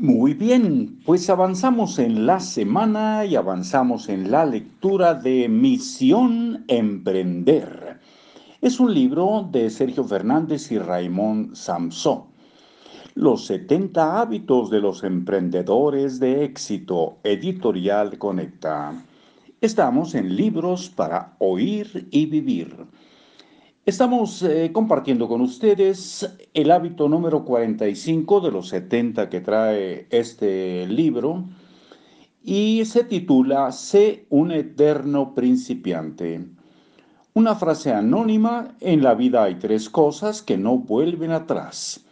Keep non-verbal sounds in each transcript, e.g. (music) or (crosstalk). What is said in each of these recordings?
Muy bien, pues avanzamos en la semana y avanzamos en la lectura de Misión Emprender. Es un libro de Sergio Fernández y Raymond Samsó. Los 70 hábitos de los emprendedores de éxito, editorial Conecta. Estamos en libros para oír y vivir. Estamos eh, compartiendo con ustedes el hábito número 45 de los 70 que trae este libro y se titula Sé un eterno principiante. Una frase anónima, en la vida hay tres cosas que no vuelven atrás.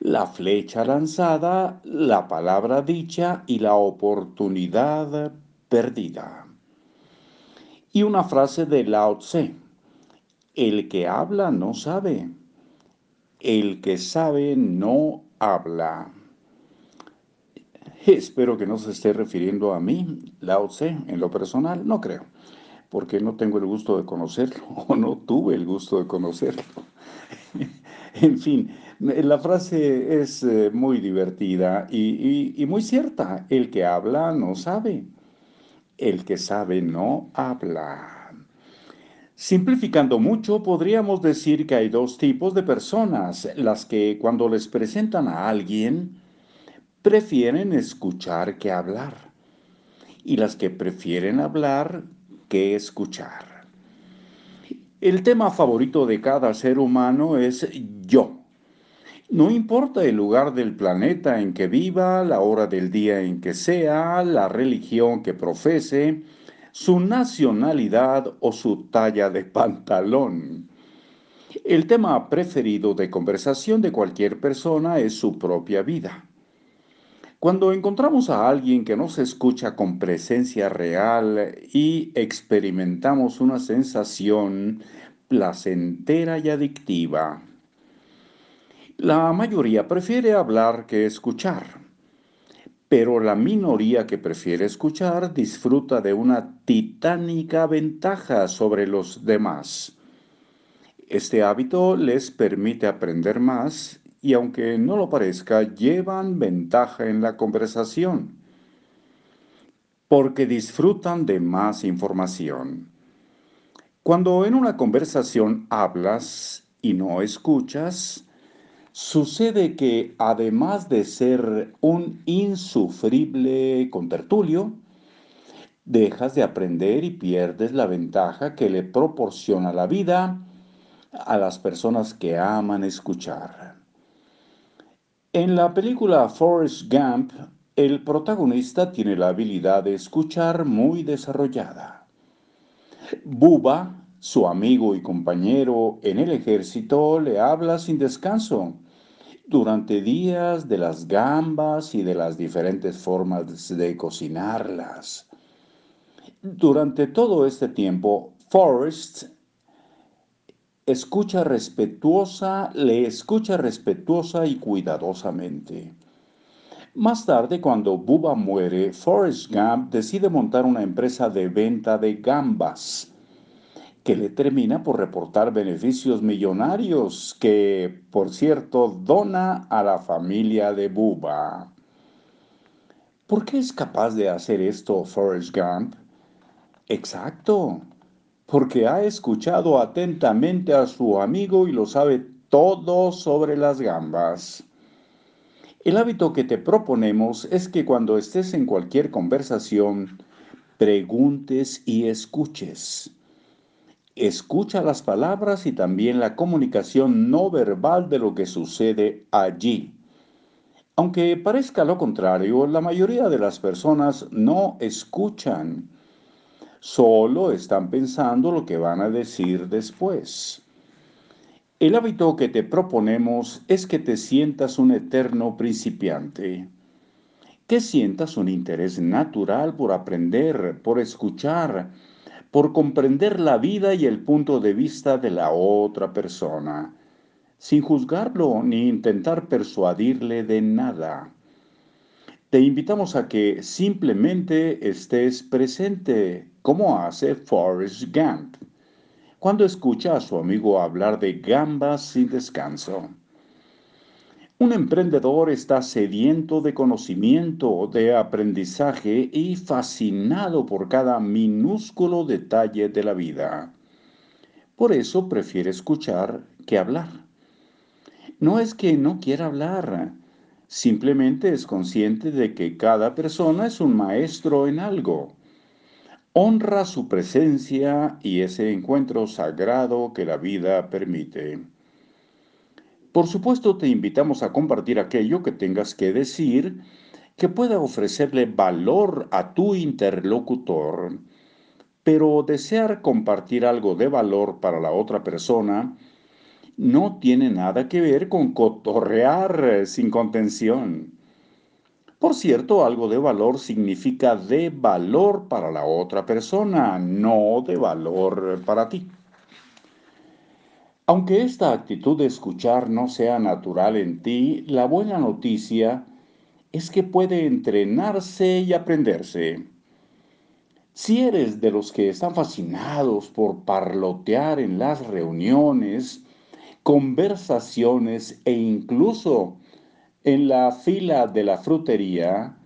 La flecha lanzada, la palabra dicha y la oportunidad perdida. Y una frase de Lao Tse el que habla no sabe. El que sabe no habla. Espero que no se esté refiriendo a mí, Lao Tse, en lo personal, no creo, porque no tengo el gusto de conocerlo (laughs) o no tuve el gusto de conocerlo. (laughs) en fin, la frase es eh, muy divertida y, y muy cierta. El que habla no sabe. El que sabe no habla. Simplificando mucho, podríamos decir que hay dos tipos de personas, las que cuando les presentan a alguien, prefieren escuchar que hablar, y las que prefieren hablar que escuchar. El tema favorito de cada ser humano es yo. No importa el lugar del planeta en que viva, la hora del día en que sea, la religión que profese, su nacionalidad o su talla de pantalón. El tema preferido de conversación de cualquier persona es su propia vida. Cuando encontramos a alguien que nos escucha con presencia real y experimentamos una sensación placentera y adictiva, la mayoría prefiere hablar que escuchar pero la minoría que prefiere escuchar disfruta de una titánica ventaja sobre los demás. Este hábito les permite aprender más y aunque no lo parezca, llevan ventaja en la conversación, porque disfrutan de más información. Cuando en una conversación hablas y no escuchas, Sucede que además de ser un insufrible contertulio, dejas de aprender y pierdes la ventaja que le proporciona la vida a las personas que aman escuchar. En la película Forrest Gump, el protagonista tiene la habilidad de escuchar muy desarrollada. Buba, su amigo y compañero en el ejército, le habla sin descanso durante días de las gambas y de las diferentes formas de cocinarlas. Durante todo este tiempo, Forrest escucha respetuosa, le escucha respetuosa y cuidadosamente. Más tarde, cuando Bubba muere, Forrest Gump decide montar una empresa de venta de gambas que le termina por reportar beneficios millonarios que, por cierto, dona a la familia de Bubba. ¿Por qué es capaz de hacer esto Forrest Gump? Exacto, porque ha escuchado atentamente a su amigo y lo sabe todo sobre las gambas. El hábito que te proponemos es que cuando estés en cualquier conversación, preguntes y escuches escucha las palabras y también la comunicación no verbal de lo que sucede allí. Aunque parezca lo contrario, la mayoría de las personas no escuchan, solo están pensando lo que van a decir después. El hábito que te proponemos es que te sientas un eterno principiante, que sientas un interés natural por aprender, por escuchar, por comprender la vida y el punto de vista de la otra persona, sin juzgarlo ni intentar persuadirle de nada. Te invitamos a que simplemente estés presente, como hace Forrest Gump, cuando escucha a su amigo hablar de gambas sin descanso. Un emprendedor está sediento de conocimiento, de aprendizaje y fascinado por cada minúsculo detalle de la vida. Por eso prefiere escuchar que hablar. No es que no quiera hablar, simplemente es consciente de que cada persona es un maestro en algo. Honra su presencia y ese encuentro sagrado que la vida permite. Por supuesto, te invitamos a compartir aquello que tengas que decir que pueda ofrecerle valor a tu interlocutor. Pero desear compartir algo de valor para la otra persona no tiene nada que ver con cotorrear sin contención. Por cierto, algo de valor significa de valor para la otra persona, no de valor para ti. Aunque esta actitud de escuchar no sea natural en ti, la buena noticia es que puede entrenarse y aprenderse. Si eres de los que están fascinados por parlotear en las reuniones, conversaciones e incluso en la fila de la frutería,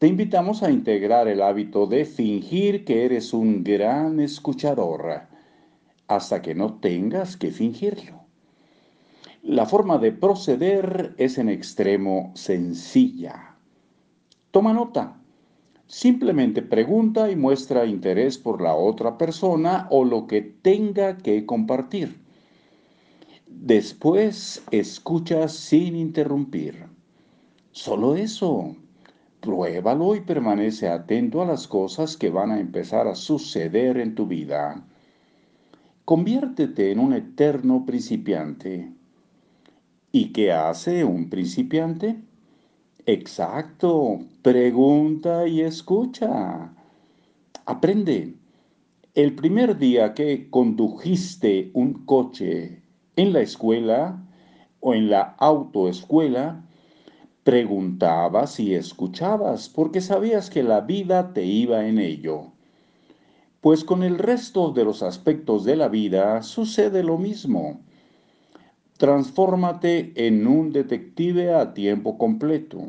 te invitamos a integrar el hábito de fingir que eres un gran escuchador hasta que no tengas que fingirlo. La forma de proceder es en extremo sencilla. Toma nota. Simplemente pregunta y muestra interés por la otra persona o lo que tenga que compartir. Después escucha sin interrumpir. Solo eso. Pruébalo y permanece atento a las cosas que van a empezar a suceder en tu vida. Conviértete en un eterno principiante. ¿Y qué hace un principiante? Exacto, pregunta y escucha. Aprende. El primer día que condujiste un coche en la escuela o en la autoescuela, preguntabas y escuchabas porque sabías que la vida te iba en ello. Pues con el resto de los aspectos de la vida sucede lo mismo. Transfórmate en un detective a tiempo completo,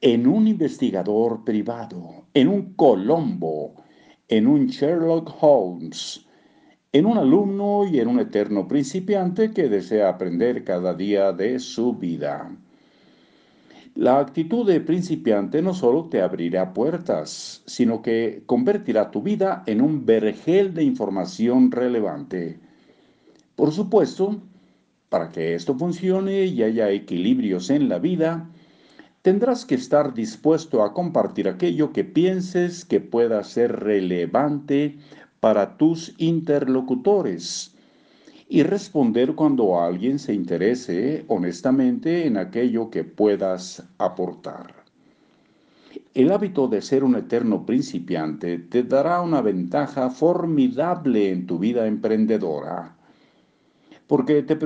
en un investigador privado, en un Colombo, en un Sherlock Holmes, en un alumno y en un eterno principiante que desea aprender cada día de su vida. La actitud de principiante no solo te abrirá puertas, sino que convertirá tu vida en un vergel de información relevante. Por supuesto, para que esto funcione y haya equilibrios en la vida, tendrás que estar dispuesto a compartir aquello que pienses que pueda ser relevante para tus interlocutores y responder cuando alguien se interese honestamente en aquello que puedas aportar. El hábito de ser un eterno principiante te dará una ventaja formidable en tu vida emprendedora, porque te,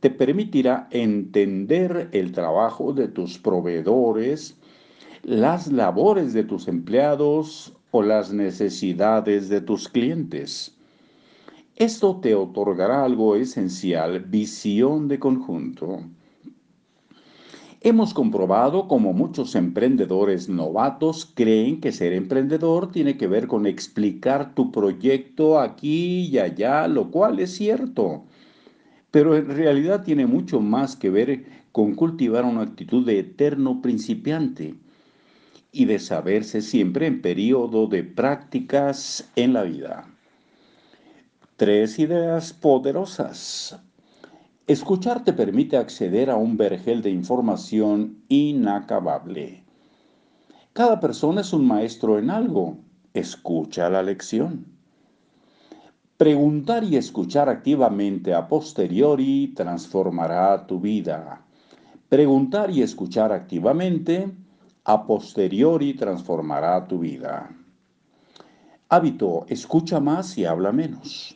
te permitirá entender el trabajo de tus proveedores, las labores de tus empleados o las necesidades de tus clientes. Esto te otorgará algo esencial, visión de conjunto. Hemos comprobado como muchos emprendedores novatos creen que ser emprendedor tiene que ver con explicar tu proyecto aquí y allá, lo cual es cierto. Pero en realidad tiene mucho más que ver con cultivar una actitud de eterno principiante y de saberse siempre en periodo de prácticas en la vida. Tres ideas poderosas. Escuchar te permite acceder a un vergel de información inacabable. Cada persona es un maestro en algo. Escucha la lección. Preguntar y escuchar activamente a posteriori transformará tu vida. Preguntar y escuchar activamente a posteriori transformará tu vida. Hábito, escucha más y habla menos.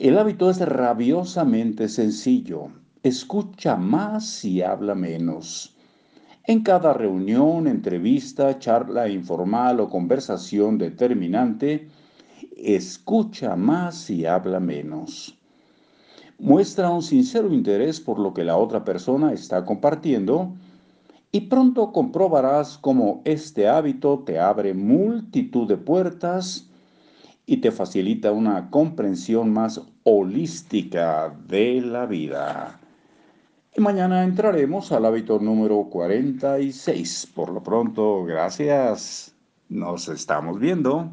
El hábito es rabiosamente sencillo. Escucha más y habla menos. En cada reunión, entrevista, charla informal o conversación determinante, escucha más y habla menos. Muestra un sincero interés por lo que la otra persona está compartiendo y pronto comprobarás cómo este hábito te abre multitud de puertas y te facilita una comprensión más holística de la vida. Y mañana entraremos al hábito número 46. Por lo pronto, gracias. Nos estamos viendo.